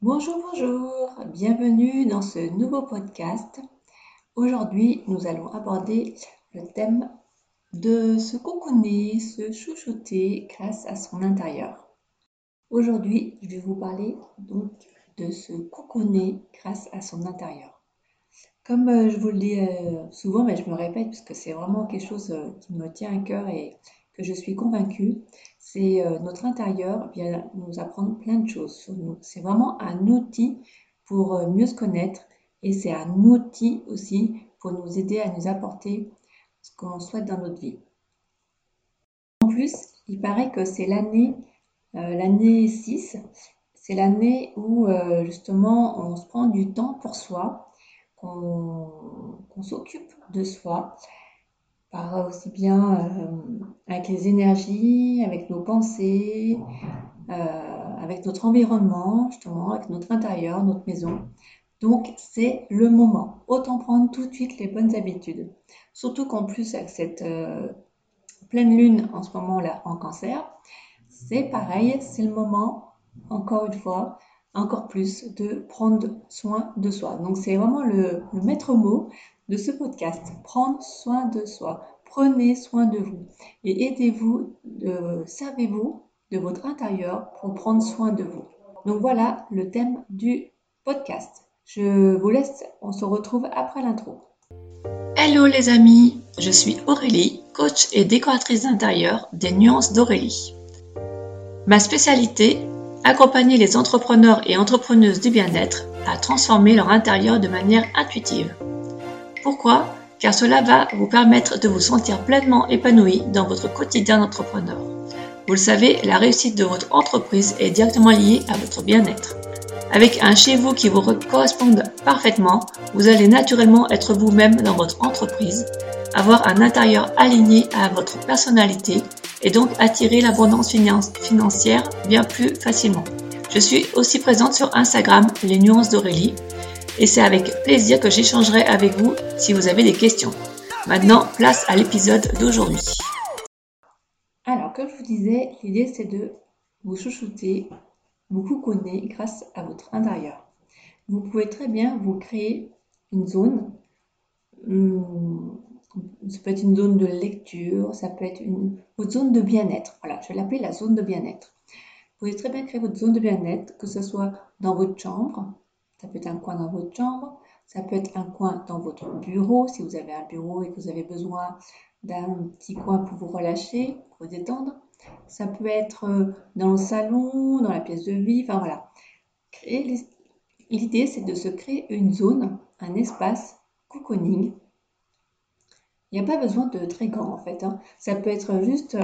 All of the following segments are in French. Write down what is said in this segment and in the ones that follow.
Bonjour, bonjour, bienvenue dans ce nouveau podcast. Aujourd'hui, nous allons aborder le thème de se cocooner, se chouchouter grâce à son intérieur. Aujourd'hui, je vais vous parler donc de se cocooner grâce à son intérieur. Comme euh, je vous le dis euh, souvent, mais je me répète parce que c'est vraiment quelque chose euh, qui me tient à cœur et je suis convaincue, c'est euh, notre intérieur vient nous apprendre plein de choses sur nous. C'est vraiment un outil pour euh, mieux se connaître et c'est un outil aussi pour nous aider à nous apporter ce qu'on souhaite dans notre vie. En plus, il paraît que c'est l'année euh, l'année 6, c'est l'année où justement on se prend du temps pour soi, qu'on s'occupe de soi, par aussi bien avec les énergies, avec nos pensées, euh, avec notre environnement, justement, avec notre intérieur, notre maison. Donc, c'est le moment. Autant prendre tout de suite les bonnes habitudes. Surtout qu'en plus, avec cette euh, pleine lune en ce moment-là en cancer, c'est pareil, c'est le moment, encore une fois, encore plus, de prendre soin de soi. Donc, c'est vraiment le maître mot de ce podcast. Prendre soin de soi. Prenez soin de vous et aidez-vous, de, servez-vous de votre intérieur pour prendre soin de vous. Donc voilà le thème du podcast. Je vous laisse, on se retrouve après l'intro. Hello les amis, je suis Aurélie, coach et décoratrice d'intérieur des nuances d'Aurélie. Ma spécialité, accompagner les entrepreneurs et entrepreneuses du bien-être à transformer leur intérieur de manière intuitive. Pourquoi? Car cela va vous permettre de vous sentir pleinement épanoui dans votre quotidien d'entrepreneur. Vous le savez, la réussite de votre entreprise est directement liée à votre bien-être. Avec un chez vous qui vous corresponde parfaitement, vous allez naturellement être vous-même dans votre entreprise, avoir un intérieur aligné à votre personnalité et donc attirer l'abondance financière bien plus facilement. Je suis aussi présente sur Instagram, les nuances d'Aurélie, et c'est avec plaisir que j'échangerai avec vous si vous avez des questions. Maintenant, place à l'épisode d'aujourd'hui. Alors, comme je vous disais, l'idée c'est de vous chouchouter, vous cocooner grâce à votre intérieur. Vous pouvez très bien vous créer une zone. Hmm, ça peut être une zone de lecture, ça peut être une, votre zone de bien-être. Voilà, je vais l'appeler la zone de bien-être. Vous pouvez très bien créer votre zone de bien-être, que ce soit dans votre chambre, ça peut être un coin dans votre chambre, ça peut être un coin dans votre bureau, si vous avez un bureau et que vous avez besoin d'un petit coin pour vous relâcher, pour vous détendre. Ça peut être euh, dans le salon, dans la pièce de vie, enfin voilà. L'idée, c'est de se créer une zone, un espace cocooning. Il n'y a pas besoin de très grand en fait. Hein. Ça peut être juste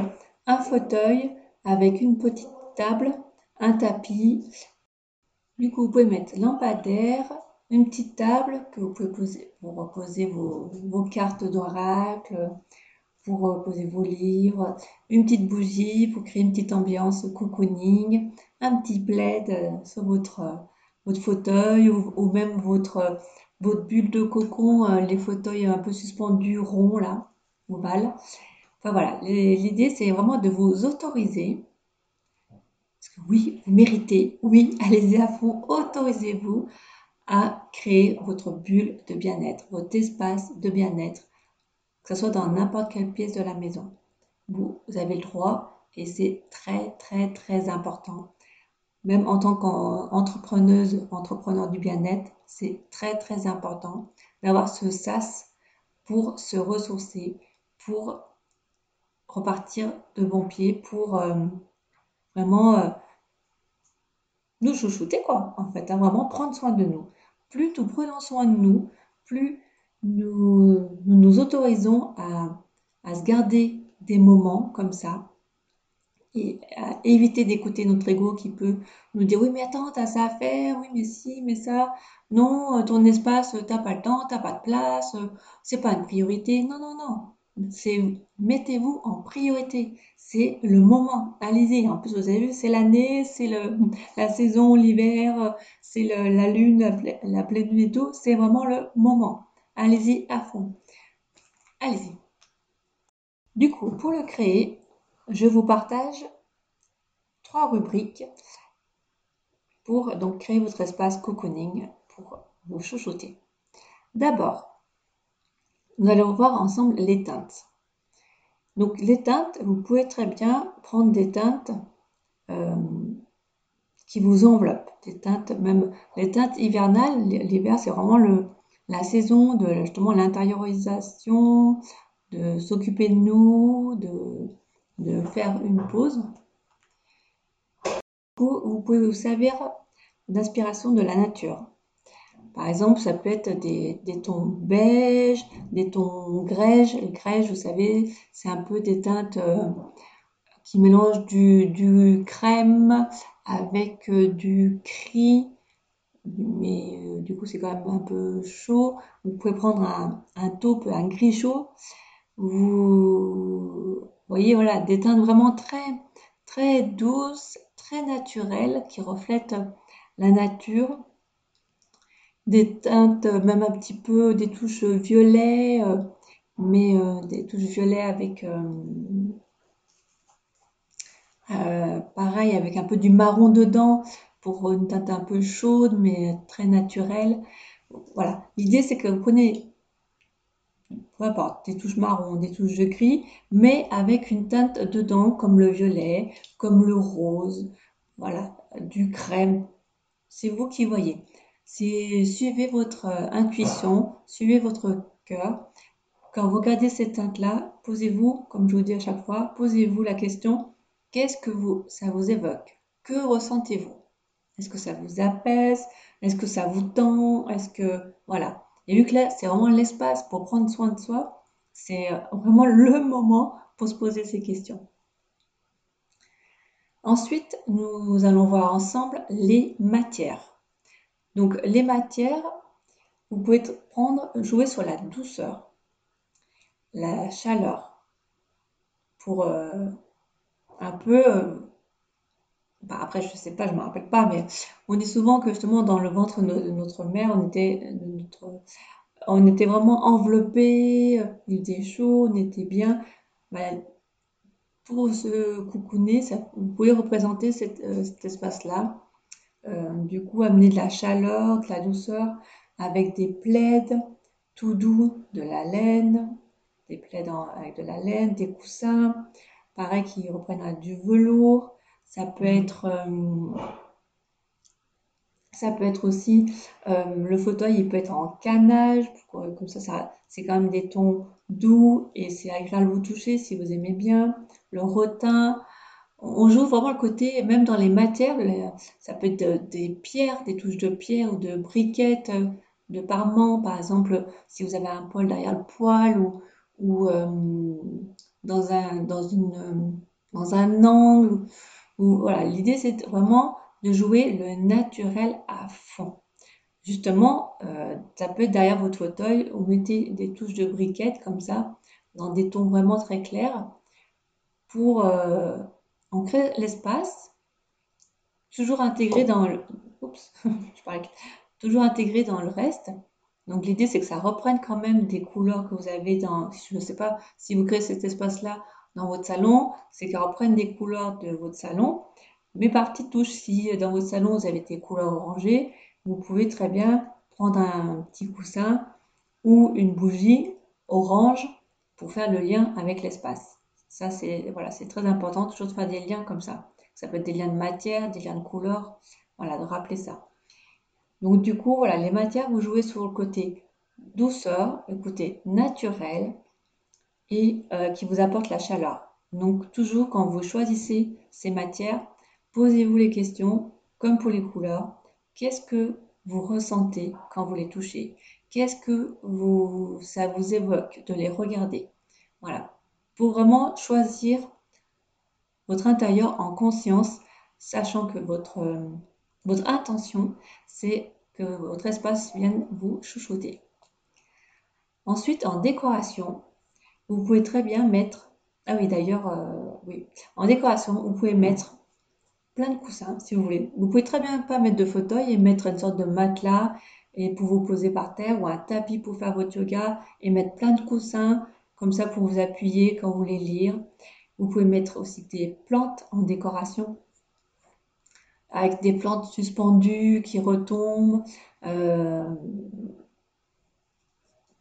un fauteuil avec une petite table, un tapis, du coup, vous pouvez mettre lampadaire, une petite table que vous pouvez poser pour reposer vos, cartes d'oracle, pour reposer vos livres, une petite bougie pour créer une petite ambiance cocooning, un petit plaid sur votre, fauteuil ou, même votre, votre bulle de cocon, euh, les fauteuils un peu suspendus, ronds là, ovales. Enfin voilà, l'idée c'est vraiment de vous autoriser oui, vous méritez, oui, allez-y à fond, autorisez-vous à créer votre bulle de bien-être, votre espace de bien-être, que ce soit dans n'importe quelle pièce de la maison. Vous, avez le droit et c'est très, très, très important. Même en tant qu'entrepreneuse, entrepreneur du bien-être, c'est très, très important d'avoir ce sas pour se ressourcer, pour repartir de bon pied, pour euh, vraiment euh, nous chouchouter, quoi, en fait, hein, vraiment prendre soin de nous. Plus nous prenons soin de nous, plus nous nous, autorisons à, à, se garder des moments comme ça et à éviter d'écouter notre ego qui peut nous dire oui mais attends t'as ça à faire oui mais si mais ça. Non ton espace t'as pas le temps t'as pas de place c'est pas une priorité. Non non non mettez-vous en priorité. C'est le moment. Allez-y. En plus, vous avez vu, c'est l'année, c'est la saison, l'hiver, c'est la lune, la, pleine lune et tout. C'est vraiment le moment. Allez-y à fond. Allez-y. Du coup, pour le créer, je vous partage trois rubriques. pour donc créer votre espace cocooning pour vous chouchouter. D'abord, nous allons voir ensemble les teintes. Donc les teintes, vous pouvez très bien prendre des teintes euh, qui vous enveloppent, des teintes même les teintes hivernales. L'hiver, c'est vraiment le, la saison de justement l'intériorisation, de s'occuper de nous, de, de faire une pause. Vous pouvez vous servir d'inspiration de la nature. Par exemple, ça peut être des, tons beige, des tons grège. Le vous savez, c'est un peu des teintes euh, qui mélangent du, crème avec euh, du gris, mais euh, du coup c'est quand même un peu chaud. Vous pouvez prendre un, un taupe, un gris chaud. Vous voyez, voilà, des teintes vraiment très, très douces, très naturelles, qui reflètent la nature des teintes, même un petit peu des touches violet, euh, mais euh, des touches violet avec euh, pareil avec un peu du marron dedans pour une teinte un peu chaude mais très naturelle. Voilà, l'idée c'est que vous prenez peu importe, des touches marron, des touches de gris, mais avec une teinte dedans comme le violet, comme le rose, voilà, du crème. C'est vous qui voyez suivez votre euh, intuition, suivez votre cœur. Quand vous regardez cette teinte-là, posez-vous, comme je vous dis à chaque fois, posez-vous la question, qu'est-ce que vous, ça vous évoque? Que ressentez-vous? Est-ce que ça vous apaise? Est-ce que ça vous tend? Est-ce que... Voilà. Et vu que là, c'est vraiment l'espace pour prendre soin de soi, c'est euh, vraiment le moment pour se poser ces questions. Ensuite, nous allons voir ensemble les matières. Donc les matières, vous pouvez prendre, jouer sur la douceur, la chaleur, pour euh, un peu, euh, bah, après je ne sais pas, je ne me rappelle pas, mais on dit souvent que justement dans le ventre de notre mère, on était, vraiment enveloppé, il était chaud, on était bien. Bah, pour se coucouner, vous pouvez représenter euh, cet espace-là du coup amener de la chaleur, de la douceur avec des plaides tout doux, de la laine, des plaides avec de la laine, des coussins, pareil qui reprennent du velours. Ça peut être euh, ça peut être aussi euh, le fauteuil, il peut être en canage, comme ça, ça c'est quand même des tons doux et c'est agréable vous toucher si vous aimez bien. Le rotin, on joue vraiment le côté, même dans les matières, ça peut être des pierres, des touches de pierre ou de briquettes, de parement, par exemple, si vous avez un poil derrière le poil ou, euh, dans, un, dans, une, dans un angle. Ou, voilà, l'idée c'est vraiment de jouer le naturel à fond. Justement, euh, ça peut être derrière votre fauteuil, vous mettez des touches de briquettes comme ça, dans des tons vraiment très clairs, pour euh, on crée l'espace, toujours intégré dans le, reste. Donc l'idée c'est que ça reprenne quand même des couleurs que vous avez dans, je ne sais pas si vous créez cet espace-là dans votre salon, c'est qu'elle reprenne des couleurs de votre salon. Mais par petite touche, si dans votre salon vous avez des couleurs orangées, vous pouvez très bien prendre un petit coussin ou une bougie orange pour faire le lien avec l'espace. Ça, c'est voilà, très important, toujours de faire des liens comme ça. Ça peut être des liens de matière, des liens de couleur, voilà, de rappeler ça. Donc du coup, voilà, les matières, vous jouez sur le côté douceur, le côté naturel et euh, qui vous apporte la chaleur. Donc toujours quand vous choisissez ces matières, posez-vous les questions, comme pour les couleurs, qu'est-ce que vous ressentez quand vous les touchez? Qu'est-ce que vous, ça vous évoque de les regarder? Voilà, pour vraiment choisir votre intérieur en conscience, sachant que votre, euh, votre intention, c'est que votre espace vienne vous chouchouter. Ensuite, en décoration, vous pouvez très bien mettre, ah oui d'ailleurs, euh, oui, en décoration, vous pouvez mettre plein de coussins si vous voulez. Vous pouvez très bien pas mettre de fauteuil et mettre une sorte de matelas et pour vous poser par terre ou un tapis pour faire votre yoga et mettre plein de coussins comme ça pour vous appuyer quand vous voulez lire. Vous pouvez mettre aussi des plantes en décoration. avec des plantes suspendues qui retombent, euh,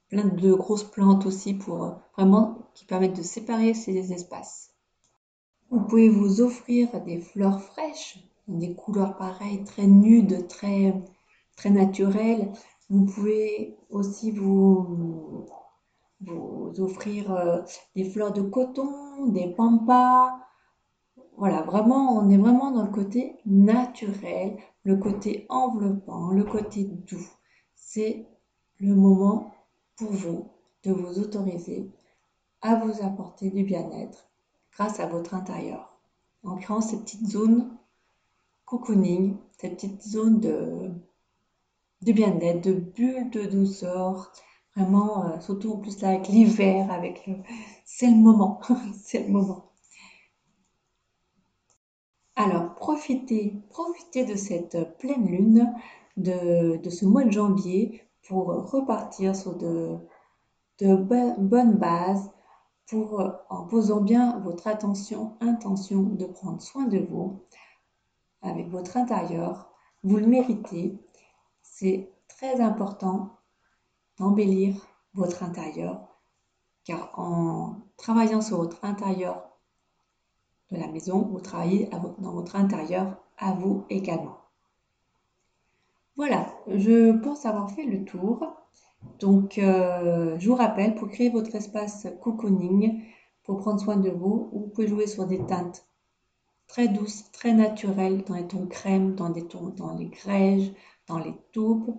plein de grosses plantes aussi pour euh, vraiment qui permettent de séparer ces espaces. Vous pouvez vous offrir des fleurs fraîches, des couleurs pareilles, très nudes, très, très naturelles. Vous pouvez aussi vous, vous offrir euh, des fleurs de coton, des pampas. Voilà, vraiment, on est vraiment dans le côté naturel, le côté enveloppant, le côté doux. C'est le moment pour vous de vous autoriser à vous apporter du bien-être grâce à votre intérieur, en créant ces petites zones cocooning, ces petites zones de, bien-être, de bulles de douceur, vraiment, euh, surtout en plus là avec l'hiver, avec le... C'est le moment, c'est le moment. Alors, profitez, profitez de cette pleine lune, de, ce mois de janvier pour repartir sur de, de bonnes bases, pour, en posant bien votre attention, intention de prendre soin de vous avec votre intérieur. Vous le méritez. C'est très important d'embellir votre intérieur, car en travaillant sur votre intérieur de la maison, vous travaillez dans votre intérieur à vous également. Voilà, je pense avoir fait le tour. Donc, euh, je vous rappelle, pour créer votre espace cocooning, pour prendre soin de vous, vous pouvez jouer sur des teintes très douces, très naturelles, dans les tons crème, dans, des tons, dans les grèges, dans les taupes,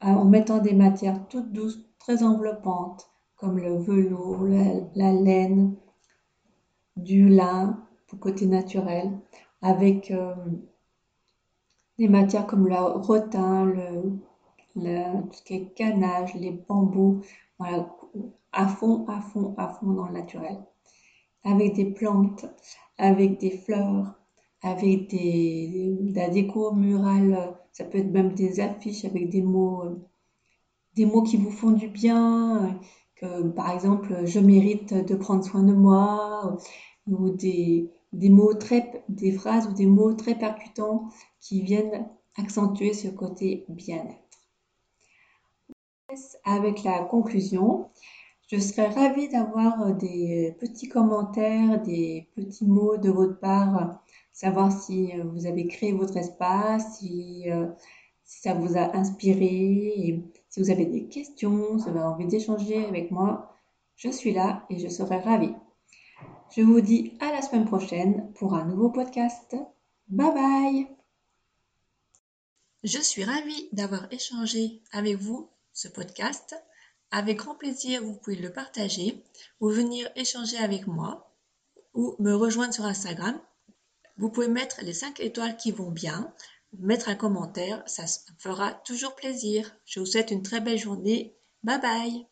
en mettant des matières toutes douces, très enveloppantes, comme le velours, la, laine, du lin, pour côté naturel, avec euh, des matières comme le rotin, le, tout ce qui est canage, les bambous, à fond, à fond, à fond dans le naturel. Avec des plantes, avec des fleurs, avec des, de la ça peut être même des affiches avec des mots, des mots qui vous font du bien, que par exemple, je mérite de prendre soin de moi, ou des, des mots très, des phrases ou des mots très percutants qui viennent accentuer ce côté bien-être. Avec la conclusion, je serais ravie d'avoir des petits commentaires, des petits mots de votre part, savoir si vous avez créé votre espace, si, euh, ça vous a inspiré, si vous avez des questions, si vous avez envie d'échanger avec moi, je suis là et je serai ravie. Je vous dis à la semaine prochaine pour un nouveau podcast. Bye bye Je suis ravie d'avoir échangé avec vous ce podcast. Avec grand plaisir, vous pouvez le partager ou venir échanger avec moi ou me rejoindre sur Instagram. Vous pouvez mettre les 5 étoiles qui vont bien, mettre un commentaire, ça fera toujours plaisir. Je vous souhaite une très belle journée. Bye bye